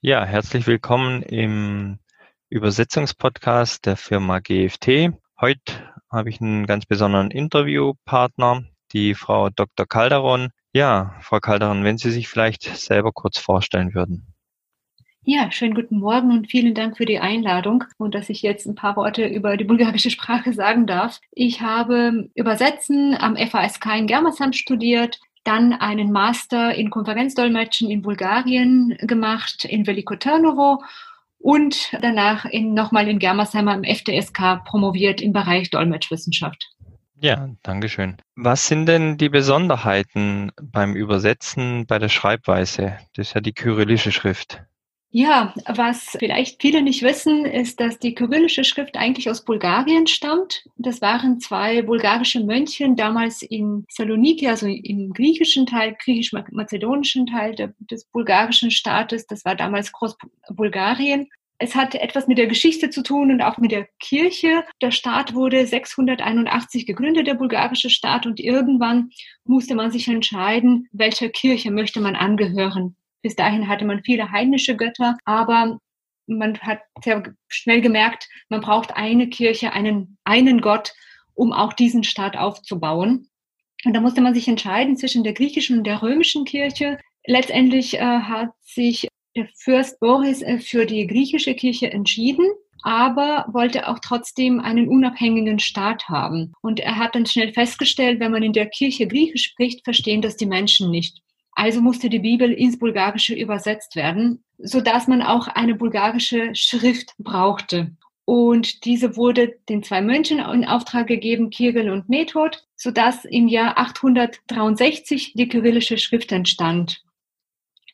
Ja, herzlich willkommen im Übersetzungspodcast der Firma GFT. Heute habe ich einen ganz besonderen Interviewpartner, die Frau Dr. Calderon. Ja, Frau Calderon, wenn Sie sich vielleicht selber kurz vorstellen würden. Ja, schönen guten Morgen und vielen Dank für die Einladung und dass ich jetzt ein paar Worte über die bulgarische Sprache sagen darf. Ich habe Übersetzen am FASK in Germersheim studiert, dann einen Master in Konferenzdolmetschen in Bulgarien gemacht, in Veliko Trnovo und danach in, nochmal in Germersheimer im FDSK promoviert im Bereich Dolmetschwissenschaft. Ja, Dankeschön. Was sind denn die Besonderheiten beim Übersetzen bei der Schreibweise? Das ist ja die kyrillische Schrift. Ja, was vielleicht viele nicht wissen, ist, dass die kyrillische Schrift eigentlich aus Bulgarien stammt. Das waren zwei bulgarische Mönche damals in Saloniki, also im griechischen Teil, griechisch-mazedonischen Teil des bulgarischen Staates. Das war damals Großbulgarien. Es hat etwas mit der Geschichte zu tun und auch mit der Kirche. Der Staat wurde 681 gegründet, der bulgarische Staat, und irgendwann musste man sich entscheiden, welcher Kirche möchte man angehören. Bis dahin hatte man viele heidnische Götter, aber man hat sehr schnell gemerkt, man braucht eine Kirche, einen, einen Gott, um auch diesen Staat aufzubauen. Und da musste man sich entscheiden zwischen der griechischen und der römischen Kirche. Letztendlich äh, hat sich der Fürst Boris äh, für die griechische Kirche entschieden, aber wollte auch trotzdem einen unabhängigen Staat haben. Und er hat dann schnell festgestellt, wenn man in der Kirche Griechisch spricht, verstehen das die Menschen nicht. Also musste die Bibel ins Bulgarische übersetzt werden, so dass man auch eine bulgarische Schrift brauchte. Und diese wurde den zwei Mönchen in Auftrag gegeben, Kirill und Method, so dass im Jahr 863 die kyrillische Schrift entstand.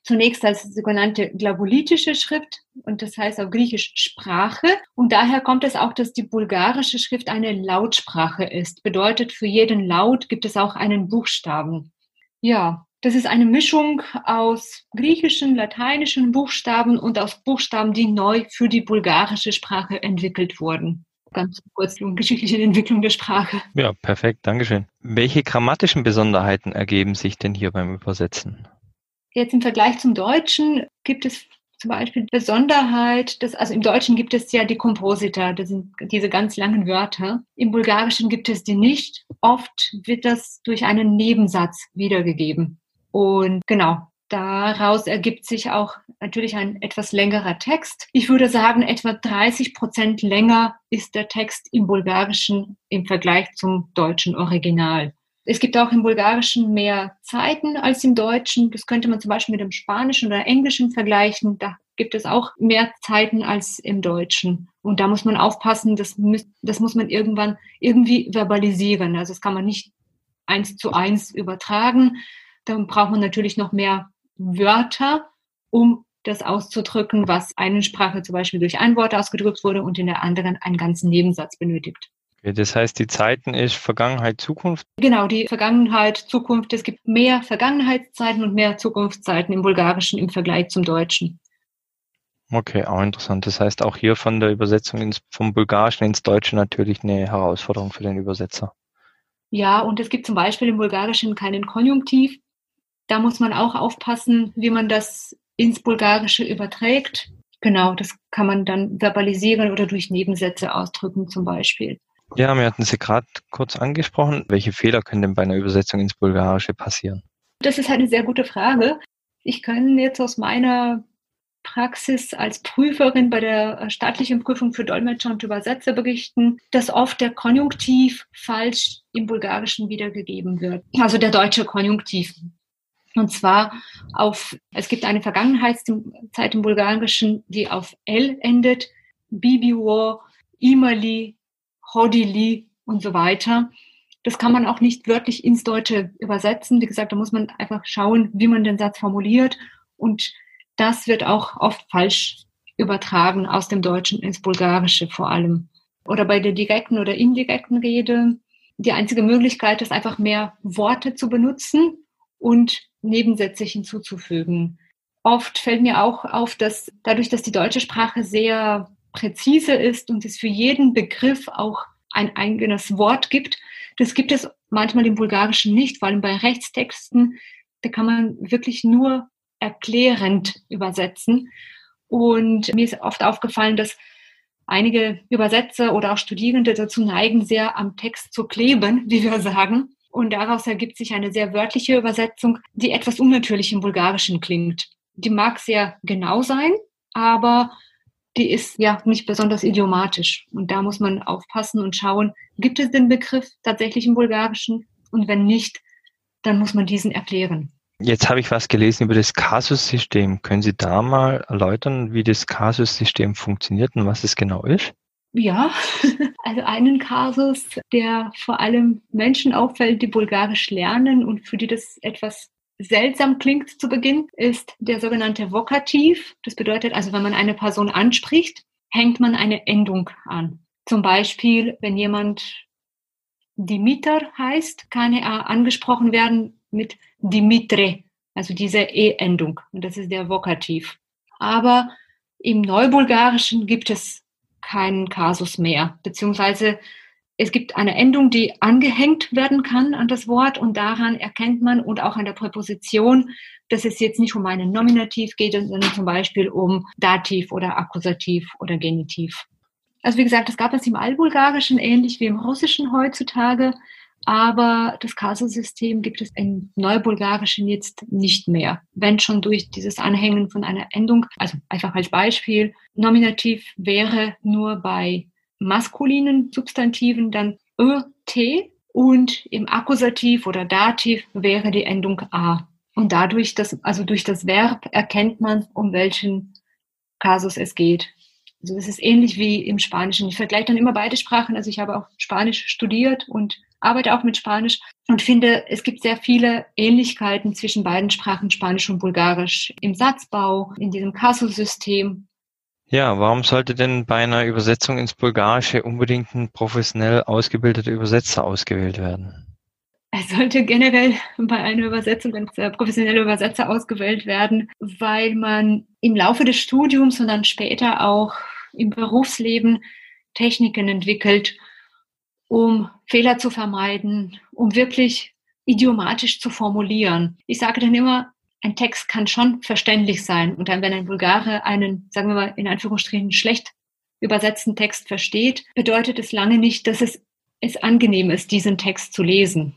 Zunächst als sogenannte glabolitische Schrift und das heißt auf Griechisch Sprache. Und daher kommt es auch, dass die bulgarische Schrift eine Lautsprache ist. Bedeutet, für jeden Laut gibt es auch einen Buchstaben. Ja, das ist eine Mischung aus griechischen, lateinischen Buchstaben und aus Buchstaben, die neu für die bulgarische Sprache entwickelt wurden. Ganz kurz die geschichtliche Entwicklung der Sprache. Ja, perfekt, Dankeschön. Welche grammatischen Besonderheiten ergeben sich denn hier beim Übersetzen? Jetzt im Vergleich zum Deutschen gibt es zum Beispiel Besonderheit, dass, also im Deutschen gibt es ja die Komposita, das sind diese ganz langen Wörter. Im Bulgarischen gibt es die nicht. Oft wird das durch einen Nebensatz wiedergegeben. Und genau, daraus ergibt sich auch natürlich ein etwas längerer Text. Ich würde sagen, etwa 30 Prozent länger ist der Text im Bulgarischen im Vergleich zum deutschen Original. Es gibt auch im Bulgarischen mehr Zeiten als im Deutschen. Das könnte man zum Beispiel mit dem Spanischen oder Englischen vergleichen. Da gibt es auch mehr Zeiten als im Deutschen. Und da muss man aufpassen, das, das muss man irgendwann irgendwie verbalisieren. Also das kann man nicht eins zu eins übertragen. Dann braucht man natürlich noch mehr Wörter, um das auszudrücken, was eine Sprache zum Beispiel durch ein Wort ausgedrückt wurde und in der anderen einen ganzen Nebensatz benötigt. Okay, das heißt, die Zeiten ist Vergangenheit, Zukunft? Genau, die Vergangenheit, Zukunft. Es gibt mehr Vergangenheitszeiten und mehr Zukunftszeiten im Bulgarischen im Vergleich zum Deutschen. Okay, auch interessant. Das heißt, auch hier von der Übersetzung ins, vom Bulgarischen ins Deutsche natürlich eine Herausforderung für den Übersetzer. Ja, und es gibt zum Beispiel im Bulgarischen keinen Konjunktiv. Da muss man auch aufpassen, wie man das ins Bulgarische überträgt. Genau, das kann man dann verbalisieren oder durch Nebensätze ausdrücken zum Beispiel. Ja, wir hatten Sie gerade kurz angesprochen. Welche Fehler können denn bei einer Übersetzung ins Bulgarische passieren? Das ist eine sehr gute Frage. Ich kann jetzt aus meiner Praxis als Prüferin bei der staatlichen Prüfung für Dolmetscher und Übersetzer berichten, dass oft der Konjunktiv falsch im Bulgarischen wiedergegeben wird. Also der deutsche Konjunktiv. Und zwar auf, es gibt eine Vergangenheitszeit im Bulgarischen, die auf L endet, Bibiwo, Imali, Hodili und so weiter. Das kann man auch nicht wörtlich ins Deutsche übersetzen. Wie gesagt, da muss man einfach schauen, wie man den Satz formuliert. Und das wird auch oft falsch übertragen aus dem Deutschen ins Bulgarische vor allem. Oder bei der direkten oder indirekten Rede. Die einzige Möglichkeit ist einfach mehr Worte zu benutzen und Nebensätze hinzuzufügen. Oft fällt mir auch auf, dass dadurch, dass die deutsche Sprache sehr präzise ist und es für jeden Begriff auch ein eigenes Wort gibt, das gibt es manchmal im Bulgarischen nicht, vor allem bei Rechtstexten, da kann man wirklich nur erklärend übersetzen. Und mir ist oft aufgefallen, dass einige Übersetzer oder auch Studierende dazu neigen, sehr am Text zu kleben, wie wir sagen. Und daraus ergibt sich eine sehr wörtliche Übersetzung, die etwas unnatürlich im Bulgarischen klingt. Die mag sehr genau sein, aber die ist ja nicht besonders idiomatisch. Und da muss man aufpassen und schauen, gibt es den Begriff tatsächlich im Bulgarischen? Und wenn nicht, dann muss man diesen erklären. Jetzt habe ich was gelesen über das Kasus-System. Können Sie da mal erläutern, wie das Kasus-System funktioniert und was es genau ist? Ja, also einen Kasus, der vor allem Menschen auffällt, die Bulgarisch lernen und für die das etwas seltsam klingt zu Beginn, ist der sogenannte Vokativ. Das bedeutet also, wenn man eine Person anspricht, hängt man eine Endung an. Zum Beispiel, wenn jemand Dimitar heißt, kann er angesprochen werden mit Dimitre, also diese E-Endung. Und das ist der Vokativ. Aber im Neubulgarischen gibt es keinen Kasus mehr, beziehungsweise es gibt eine Endung, die angehängt werden kann an das Wort und daran erkennt man und auch an der Präposition, dass es jetzt nicht um einen Nominativ geht, sondern zum Beispiel um Dativ oder Akkusativ oder Genitiv. Also wie gesagt, das gab es im Altbulgarischen ähnlich wie im Russischen heutzutage. Aber das Kasusystem gibt es im Neubulgarischen jetzt nicht mehr. Wenn schon durch dieses Anhängen von einer Endung, also einfach als Beispiel, Nominativ wäre nur bei maskulinen Substantiven dann ö, t und im Akkusativ oder Dativ wäre die Endung a. Und dadurch, dass, also durch das Verb erkennt man, um welchen Kasus es geht. Also es ist ähnlich wie im Spanischen. Ich vergleiche dann immer beide Sprachen. Also ich habe auch Spanisch studiert und arbeite auch mit Spanisch und finde, es gibt sehr viele Ähnlichkeiten zwischen beiden Sprachen, Spanisch und Bulgarisch, im Satzbau, in diesem Kasusystem. Ja, warum sollte denn bei einer Übersetzung ins Bulgarische unbedingt ein professionell ausgebildeter Übersetzer ausgewählt werden? Es sollte generell bei einer Übersetzung ein professioneller Übersetzer ausgewählt werden, weil man im Laufe des Studiums und dann später auch im Berufsleben Techniken entwickelt, um Fehler zu vermeiden, um wirklich idiomatisch zu formulieren. Ich sage dann immer, ein Text kann schon verständlich sein. Und dann, wenn ein Bulgare einen, sagen wir mal, in Anführungsstrichen schlecht übersetzten Text versteht, bedeutet es lange nicht, dass es, es angenehm ist, diesen Text zu lesen.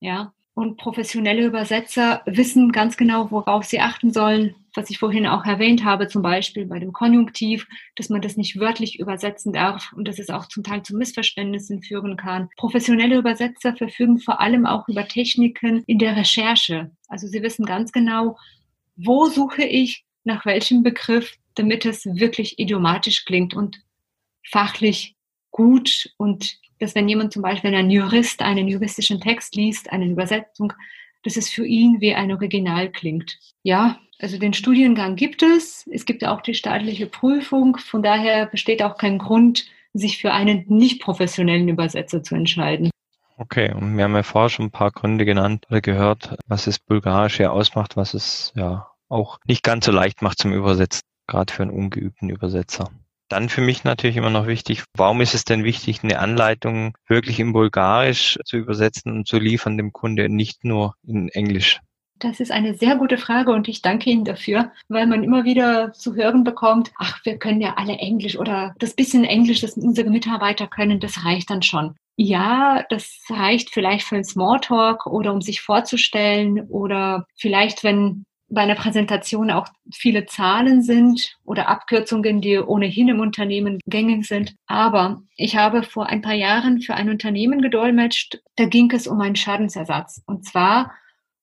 Ja. Und professionelle Übersetzer wissen ganz genau, worauf sie achten sollen, was ich vorhin auch erwähnt habe, zum Beispiel bei dem Konjunktiv, dass man das nicht wörtlich übersetzen darf und dass es auch zum Teil zu Missverständnissen führen kann. Professionelle Übersetzer verfügen vor allem auch über Techniken in der Recherche. Also sie wissen ganz genau, wo suche ich nach welchem Begriff, damit es wirklich idiomatisch klingt und fachlich gut und dass wenn jemand zum Beispiel ein Jurist einen juristischen Text liest, eine Übersetzung, dass es für ihn wie ein Original klingt. Ja, also den Studiengang gibt es. Es gibt auch die staatliche Prüfung. Von daher besteht auch kein Grund, sich für einen nicht professionellen Übersetzer zu entscheiden. Okay, und wir haben ja vorher schon ein paar Gründe genannt oder gehört, was das Bulgarische ausmacht, was es ja auch nicht ganz so leicht macht zum Übersetzen, gerade für einen ungeübten Übersetzer. Dann für mich natürlich immer noch wichtig, warum ist es denn wichtig, eine Anleitung wirklich in Bulgarisch zu übersetzen und zu liefern dem Kunde, nicht nur in Englisch? Das ist eine sehr gute Frage und ich danke Ihnen dafür, weil man immer wieder zu hören bekommt, ach, wir können ja alle Englisch oder das bisschen Englisch, das unsere Mitarbeiter können, das reicht dann schon. Ja, das reicht vielleicht für einen Smalltalk oder um sich vorzustellen oder vielleicht, wenn bei einer Präsentation auch viele Zahlen sind oder Abkürzungen, die ohnehin im Unternehmen gängig sind. Aber ich habe vor ein paar Jahren für ein Unternehmen gedolmetscht, da ging es um einen Schadensersatz. Und zwar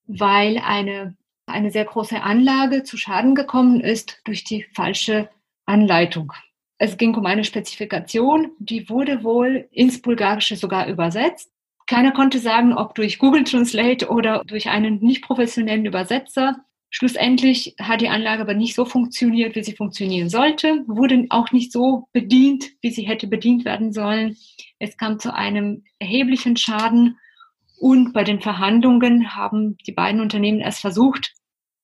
weil eine, eine sehr große Anlage zu Schaden gekommen ist durch die falsche Anleitung. Es ging um eine Spezifikation, die wurde wohl ins Bulgarische sogar übersetzt. Keiner konnte sagen, ob durch Google Translate oder durch einen nicht professionellen Übersetzer. Schlussendlich hat die Anlage aber nicht so funktioniert, wie sie funktionieren sollte, wurde auch nicht so bedient, wie sie hätte bedient werden sollen. Es kam zu einem erheblichen Schaden und bei den Verhandlungen haben die beiden Unternehmen erst versucht,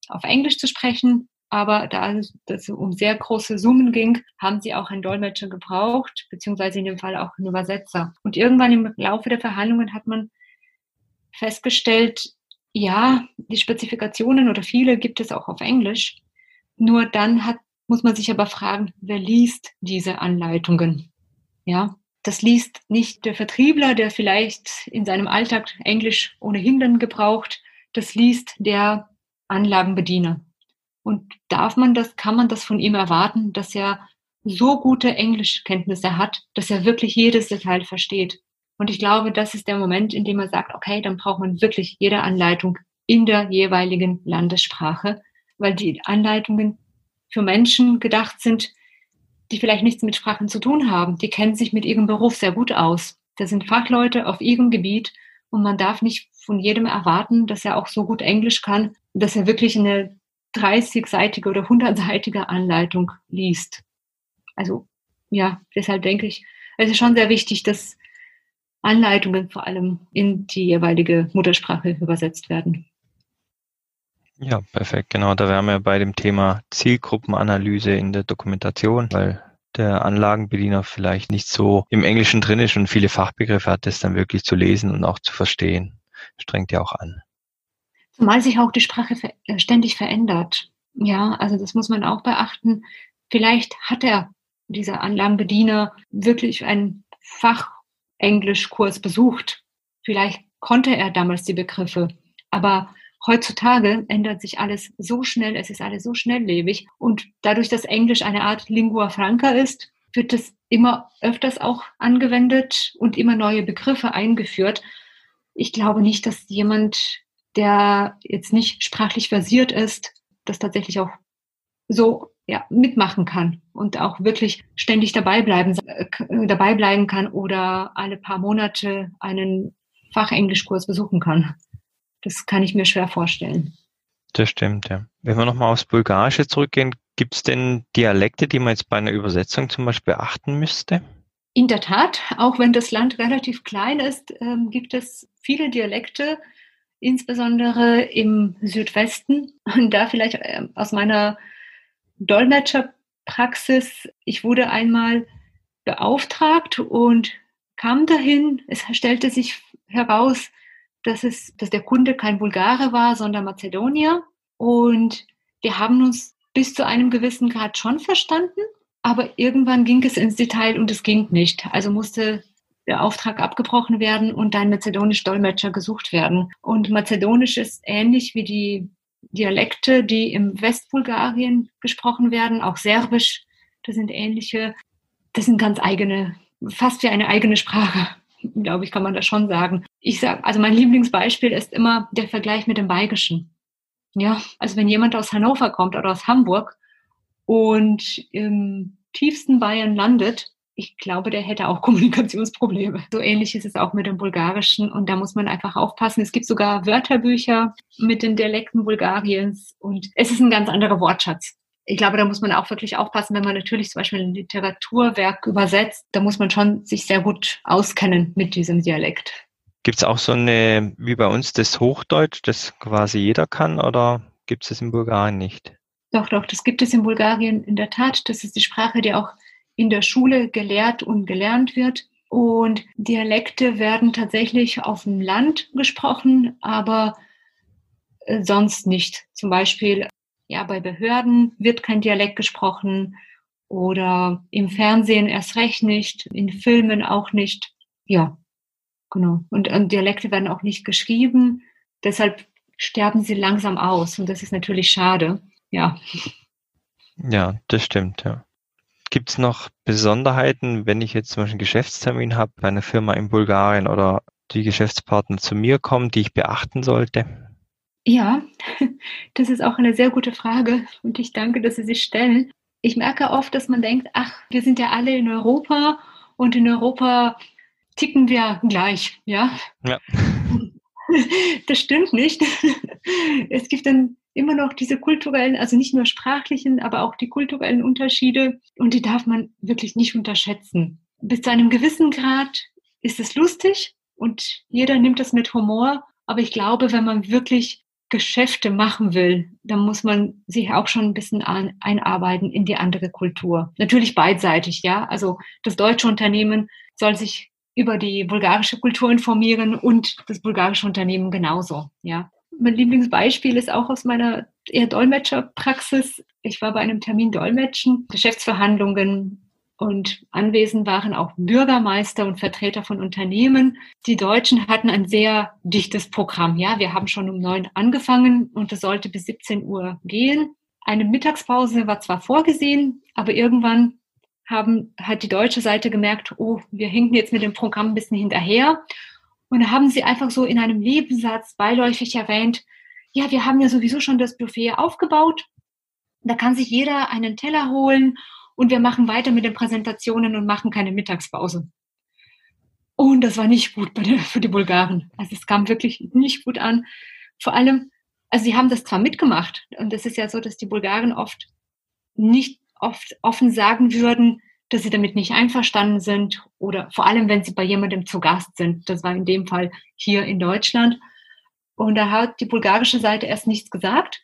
auf Englisch zu sprechen. Aber da es um sehr große Summen ging, haben sie auch einen Dolmetscher gebraucht, beziehungsweise in dem Fall auch einen Übersetzer. Und irgendwann im Laufe der Verhandlungen hat man festgestellt, ja, die Spezifikationen oder viele gibt es auch auf Englisch. Nur dann hat muss man sich aber fragen, wer liest diese Anleitungen? Ja, das liest nicht der Vertriebler, der vielleicht in seinem Alltag Englisch ohnehin dann gebraucht. Das liest der Anlagenbediener. Und darf man das, kann man das von ihm erwarten, dass er so gute Englischkenntnisse hat, dass er wirklich jedes Detail versteht. Und ich glaube, das ist der Moment, in dem man sagt, okay, dann braucht man wirklich jede Anleitung in der jeweiligen Landessprache, weil die Anleitungen für Menschen gedacht sind, die vielleicht nichts mit Sprachen zu tun haben. Die kennen sich mit ihrem Beruf sehr gut aus. Das sind Fachleute auf ihrem Gebiet und man darf nicht von jedem erwarten, dass er auch so gut Englisch kann, dass er wirklich eine 30-seitige oder 100-seitige Anleitung liest. Also ja, deshalb denke ich, es ist schon sehr wichtig, dass Anleitungen vor allem in die jeweilige Muttersprache übersetzt werden. Ja, perfekt. Genau, da wären wir bei dem Thema Zielgruppenanalyse in der Dokumentation, weil der Anlagenbediener vielleicht nicht so im Englischen drin ist und viele Fachbegriffe hat, das dann wirklich zu lesen und auch zu verstehen. Strengt ja auch an. Zumal sich auch die Sprache äh, ständig verändert. Ja, also das muss man auch beachten. Vielleicht hat er, dieser Anlagenbediener, wirklich einen Fachenglischkurs besucht. Vielleicht konnte er damals die Begriffe. Aber heutzutage ändert sich alles so schnell, es ist alles so schnelllebig. Und dadurch, dass Englisch eine Art Lingua Franca ist, wird es immer öfters auch angewendet und immer neue Begriffe eingeführt. Ich glaube nicht, dass jemand der jetzt nicht sprachlich versiert ist, das tatsächlich auch so ja, mitmachen kann und auch wirklich ständig dabei bleiben, äh, dabei bleiben kann oder alle paar Monate einen Fachenglischkurs besuchen kann. Das kann ich mir schwer vorstellen. Das stimmt, ja. Wenn wir nochmal aufs Bulgarische zurückgehen, gibt es denn Dialekte, die man jetzt bei einer Übersetzung zum Beispiel beachten müsste? In der Tat, auch wenn das Land relativ klein ist, ähm, gibt es viele Dialekte, insbesondere im Südwesten. Und da vielleicht äh, aus meiner Dolmetscherpraxis, ich wurde einmal beauftragt und kam dahin. Es stellte sich heraus, dass, es, dass der Kunde kein Bulgare war, sondern Mazedonier. Und wir haben uns bis zu einem gewissen Grad schon verstanden, aber irgendwann ging es ins Detail und es ging nicht. Also musste der Auftrag abgebrochen werden und ein mazedonisch Dolmetscher gesucht werden. Und Mazedonisch ist ähnlich wie die Dialekte, die im Westbulgarien gesprochen werden, auch Serbisch. Das sind ähnliche, das sind ganz eigene, fast wie eine eigene Sprache, glaube ich, kann man das schon sagen. Ich sage, also mein Lieblingsbeispiel ist immer der Vergleich mit dem Bayerischen. Ja, also wenn jemand aus Hannover kommt oder aus Hamburg und im tiefsten Bayern landet, ich glaube, der hätte auch Kommunikationsprobleme. So ähnlich ist es auch mit dem Bulgarischen und da muss man einfach aufpassen. Es gibt sogar Wörterbücher mit den Dialekten Bulgariens und es ist ein ganz anderer Wortschatz. Ich glaube, da muss man auch wirklich aufpassen, wenn man natürlich zum Beispiel ein Literaturwerk übersetzt, da muss man schon sich sehr gut auskennen mit diesem Dialekt. Gibt es auch so eine, wie bei uns, das Hochdeutsch, das quasi jeder kann oder gibt es es in Bulgarien nicht? Doch, doch, das gibt es in Bulgarien in der Tat. Das ist die Sprache, die auch in der Schule gelehrt und gelernt wird. Und Dialekte werden tatsächlich auf dem Land gesprochen, aber äh, sonst nicht. Zum Beispiel, ja, bei Behörden wird kein Dialekt gesprochen oder im Fernsehen erst recht nicht, in Filmen auch nicht. Ja, genau. Und, und Dialekte werden auch nicht geschrieben. Deshalb sterben sie langsam aus und das ist natürlich schade. Ja. Ja, das stimmt, ja. Gibt es noch Besonderheiten, wenn ich jetzt zum Beispiel einen Geschäftstermin habe bei einer Firma in Bulgarien oder die Geschäftspartner zu mir kommen, die ich beachten sollte? Ja, das ist auch eine sehr gute Frage und ich danke, dass Sie sich stellen. Ich merke oft, dass man denkt, ach, wir sind ja alle in Europa und in Europa ticken wir gleich, ja? Ja. Das stimmt nicht. Es gibt dann immer noch diese kulturellen, also nicht nur sprachlichen, aber auch die kulturellen Unterschiede und die darf man wirklich nicht unterschätzen. Bis zu einem gewissen Grad ist es lustig und jeder nimmt das mit Humor, aber ich glaube, wenn man wirklich Geschäfte machen will, dann muss man sich auch schon ein bisschen einarbeiten in die andere Kultur. Natürlich beidseitig, ja. Also das deutsche Unternehmen soll sich über die bulgarische Kultur informieren und das bulgarische Unternehmen genauso, ja. Mein Lieblingsbeispiel ist auch aus meiner eher Dolmetscherpraxis. Ich war bei einem Termin Dolmetschen, Geschäftsverhandlungen und anwesend waren auch Bürgermeister und Vertreter von Unternehmen. Die Deutschen hatten ein sehr dichtes Programm. Ja, wir haben schon um neun angefangen und es sollte bis 17 Uhr gehen. Eine Mittagspause war zwar vorgesehen, aber irgendwann haben, hat die deutsche Seite gemerkt, oh, wir hinken jetzt mit dem Programm ein bisschen hinterher. Und haben sie einfach so in einem Nebensatz beiläufig erwähnt, ja, wir haben ja sowieso schon das Buffet aufgebaut. Da kann sich jeder einen Teller holen und wir machen weiter mit den Präsentationen und machen keine Mittagspause. Und das war nicht gut für die Bulgaren. Also es kam wirklich nicht gut an. Vor allem, also sie haben das zwar mitgemacht und es ist ja so, dass die Bulgaren oft nicht oft offen sagen würden, dass sie damit nicht einverstanden sind oder vor allem, wenn sie bei jemandem zu Gast sind. Das war in dem Fall hier in Deutschland. Und da hat die bulgarische Seite erst nichts gesagt.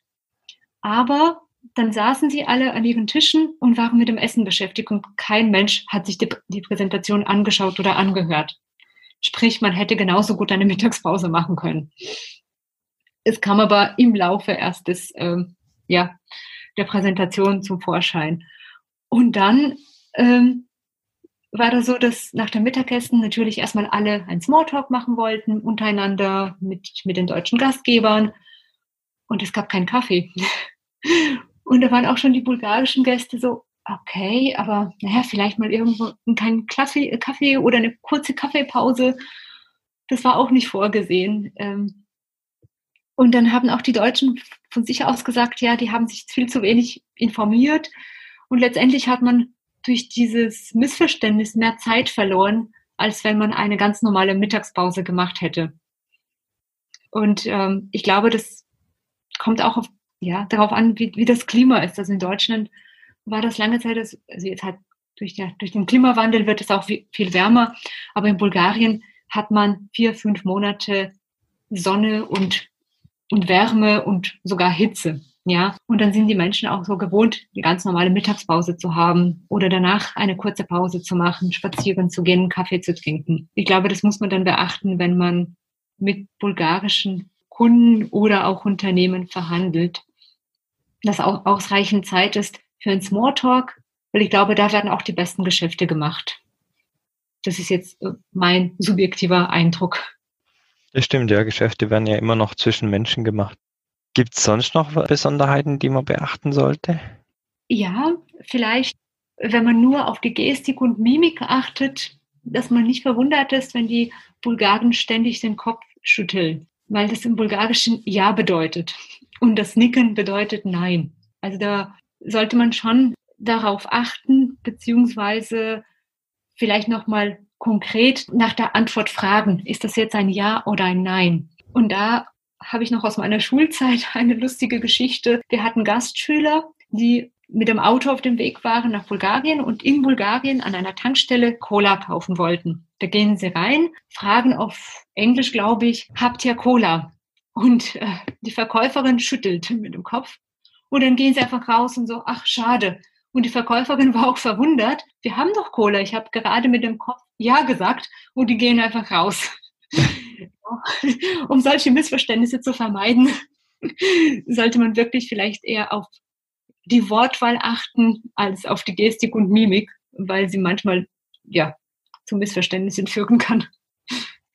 Aber dann saßen sie alle an ihren Tischen und waren mit dem Essen beschäftigt und kein Mensch hat sich die, die Präsentation angeschaut oder angehört. Sprich, man hätte genauso gut eine Mittagspause machen können. Es kam aber im Laufe erst des, ähm, ja, der Präsentation zum Vorschein. Und dann ähm, war das so, dass nach dem Mittagessen natürlich erstmal alle ein Smalltalk machen wollten, untereinander mit, mit den deutschen Gastgebern. Und es gab keinen Kaffee. Und da waren auch schon die bulgarischen Gäste so, okay, aber naja, vielleicht mal irgendwo keinen Kaffee, Kaffee oder eine kurze Kaffeepause. Das war auch nicht vorgesehen. Ähm, und dann haben auch die Deutschen von sich aus gesagt, ja, die haben sich viel zu wenig informiert. Und letztendlich hat man durch dieses Missverständnis mehr Zeit verloren, als wenn man eine ganz normale Mittagspause gemacht hätte. Und ähm, ich glaube, das kommt auch auf, ja, darauf an, wie, wie das Klima ist. Also in Deutschland war das lange Zeit, also jetzt hat durch, der, durch den Klimawandel wird es auch viel wärmer, aber in Bulgarien hat man vier, fünf Monate Sonne und, und Wärme und sogar Hitze. Ja, und dann sind die Menschen auch so gewohnt, die ganz normale Mittagspause zu haben oder danach eine kurze Pause zu machen, spazieren zu gehen, Kaffee zu trinken. Ich glaube, das muss man dann beachten, wenn man mit bulgarischen Kunden oder auch Unternehmen verhandelt, dass auch ausreichend Zeit ist für ein Smalltalk, weil ich glaube, da werden auch die besten Geschäfte gemacht. Das ist jetzt äh, mein subjektiver Eindruck. Das stimmt, ja, Geschäfte werden ja immer noch zwischen Menschen gemacht. Gibt es sonst noch Besonderheiten, die man beachten sollte? Ja, vielleicht, wenn man nur auf die Gestik und Mimik achtet, dass man nicht verwundert ist, wenn die Bulgaren ständig den Kopf schütteln, weil das im Bulgarischen Ja bedeutet und das Nicken bedeutet Nein. Also da sollte man schon darauf achten, beziehungsweise vielleicht nochmal konkret nach der Antwort fragen, ist das jetzt ein Ja oder ein Nein? Und da habe ich noch aus meiner Schulzeit eine lustige Geschichte. Wir hatten Gastschüler, die mit dem Auto auf dem Weg waren nach Bulgarien und in Bulgarien an einer Tankstelle Cola kaufen wollten. Da gehen sie rein, fragen auf Englisch, glaube ich, habt ihr Cola? Und äh, die Verkäuferin schüttelt mit dem Kopf. Und dann gehen sie einfach raus und so, ach schade. Und die Verkäuferin war auch verwundert. Wir haben doch Cola. Ich habe gerade mit dem Kopf Ja gesagt und die gehen einfach raus. um solche Missverständnisse zu vermeiden, sollte man wirklich vielleicht eher auf die Wortwahl achten als auf die Gestik und Mimik, weil sie manchmal ja zu Missverständnissen führen kann.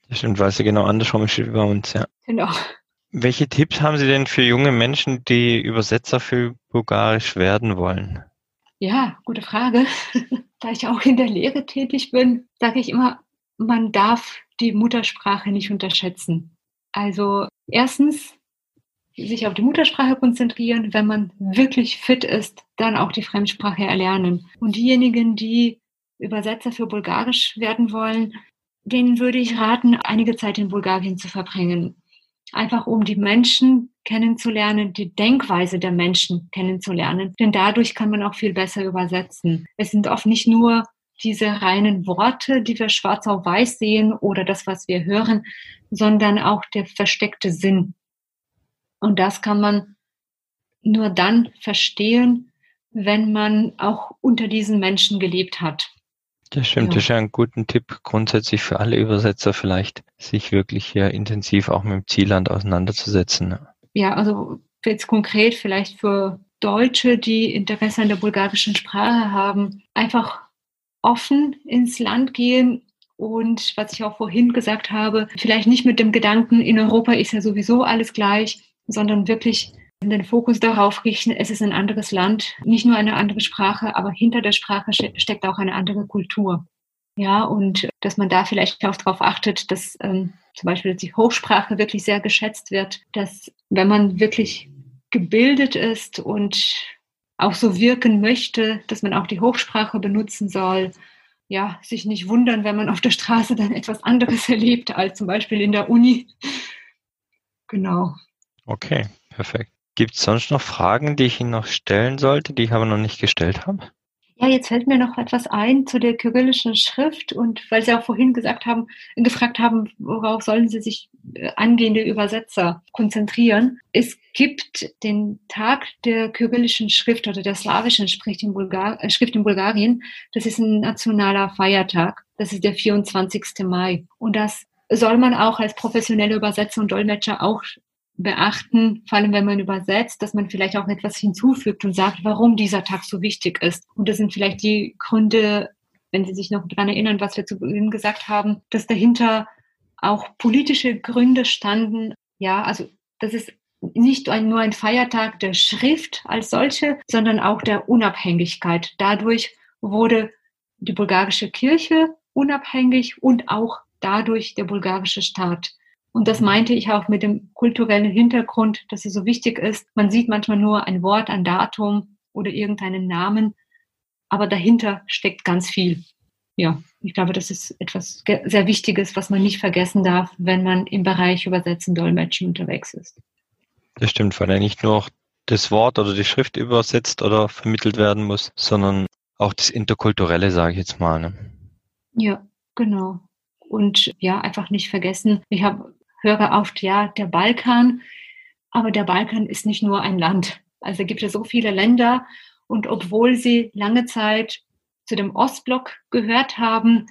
Das stimmt, weil sie genau andersrum ist wie bei uns, ja. Genau. Welche Tipps haben Sie denn für junge Menschen, die Übersetzer für Bulgarisch werden wollen? Ja, gute Frage. da ich auch in der Lehre tätig bin, sage ich immer, man darf die Muttersprache nicht unterschätzen. Also erstens sich auf die Muttersprache konzentrieren, wenn man wirklich fit ist, dann auch die Fremdsprache erlernen. Und diejenigen, die Übersetzer für Bulgarisch werden wollen, denen würde ich raten, einige Zeit in Bulgarien zu verbringen. Einfach um die Menschen kennenzulernen, die Denkweise der Menschen kennenzulernen. Denn dadurch kann man auch viel besser übersetzen. Es sind oft nicht nur diese reinen Worte, die wir schwarz auf weiß sehen oder das, was wir hören, sondern auch der versteckte Sinn. Und das kann man nur dann verstehen, wenn man auch unter diesen Menschen gelebt hat. Das stimmt, ja. das ist ja ein guter Tipp grundsätzlich für alle Übersetzer vielleicht, sich wirklich hier intensiv auch mit dem Zielland auseinanderzusetzen. Ja, also jetzt konkret vielleicht für Deutsche, die Interesse an der bulgarischen Sprache haben, einfach offen ins Land gehen und was ich auch vorhin gesagt habe, vielleicht nicht mit dem Gedanken, in Europa ist ja sowieso alles gleich, sondern wirklich den Fokus darauf richten, es ist ein anderes Land, nicht nur eine andere Sprache, aber hinter der Sprache steckt auch eine andere Kultur. Ja, und dass man da vielleicht auch darauf achtet, dass ähm, zum Beispiel die Hochsprache wirklich sehr geschätzt wird, dass wenn man wirklich gebildet ist und auch so wirken möchte, dass man auch die Hochsprache benutzen soll. Ja, sich nicht wundern, wenn man auf der Straße dann etwas anderes erlebt als zum Beispiel in der Uni. Genau. Okay, perfekt. Gibt es sonst noch Fragen, die ich Ihnen noch stellen sollte, die ich aber noch nicht gestellt habe? Ja, jetzt fällt mir noch etwas ein zu der kyrillischen Schrift und weil Sie auch vorhin gesagt haben, gefragt haben, worauf sollen Sie sich äh, angehende Übersetzer konzentrieren. Es gibt den Tag der kyrillischen Schrift oder der slawischen Schrift in, Bulgar äh, Schrift in Bulgarien. Das ist ein nationaler Feiertag. Das ist der 24. Mai. Und das soll man auch als professionelle Übersetzer und Dolmetscher auch beachten, vor allem wenn man übersetzt, dass man vielleicht auch etwas hinzufügt und sagt, warum dieser Tag so wichtig ist. Und das sind vielleicht die Gründe, wenn Sie sich noch daran erinnern, was wir zu Beginn gesagt haben, dass dahinter auch politische Gründe standen. Ja, also das ist nicht nur ein Feiertag der Schrift als solche, sondern auch der Unabhängigkeit. Dadurch wurde die bulgarische Kirche unabhängig und auch dadurch der bulgarische Staat. Und das meinte ich auch mit dem kulturellen Hintergrund, dass es so wichtig ist. Man sieht manchmal nur ein Wort, ein Datum oder irgendeinen Namen, aber dahinter steckt ganz viel. Ja, ich glaube, das ist etwas sehr Wichtiges, was man nicht vergessen darf, wenn man im Bereich Übersetzen, Dolmetschen unterwegs ist. Das stimmt, weil er nicht nur das Wort oder die Schrift übersetzt oder vermittelt werden muss, sondern auch das Interkulturelle, sage ich jetzt mal. Ne? Ja, genau. Und ja, einfach nicht vergessen, ich habe höre oft, ja, der Balkan, aber der Balkan ist nicht nur ein Land. Also gibt es so viele Länder und obwohl sie lange Zeit zu dem Ostblock gehört haben,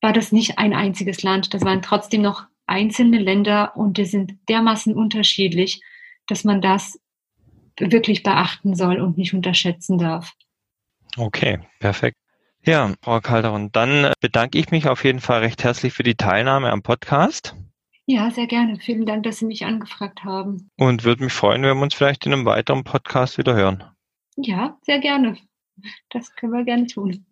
war das nicht ein einziges Land. Das waren trotzdem noch einzelne Länder und die sind dermaßen unterschiedlich, dass man das wirklich beachten soll und nicht unterschätzen darf. Okay, perfekt. Ja, Frau Calderon, dann bedanke ich mich auf jeden Fall recht herzlich für die Teilnahme am Podcast. Ja, sehr gerne. Vielen Dank, dass Sie mich angefragt haben. Und würde mich freuen, wenn wir uns vielleicht in einem weiteren Podcast wieder hören. Ja, sehr gerne. Das können wir gerne tun.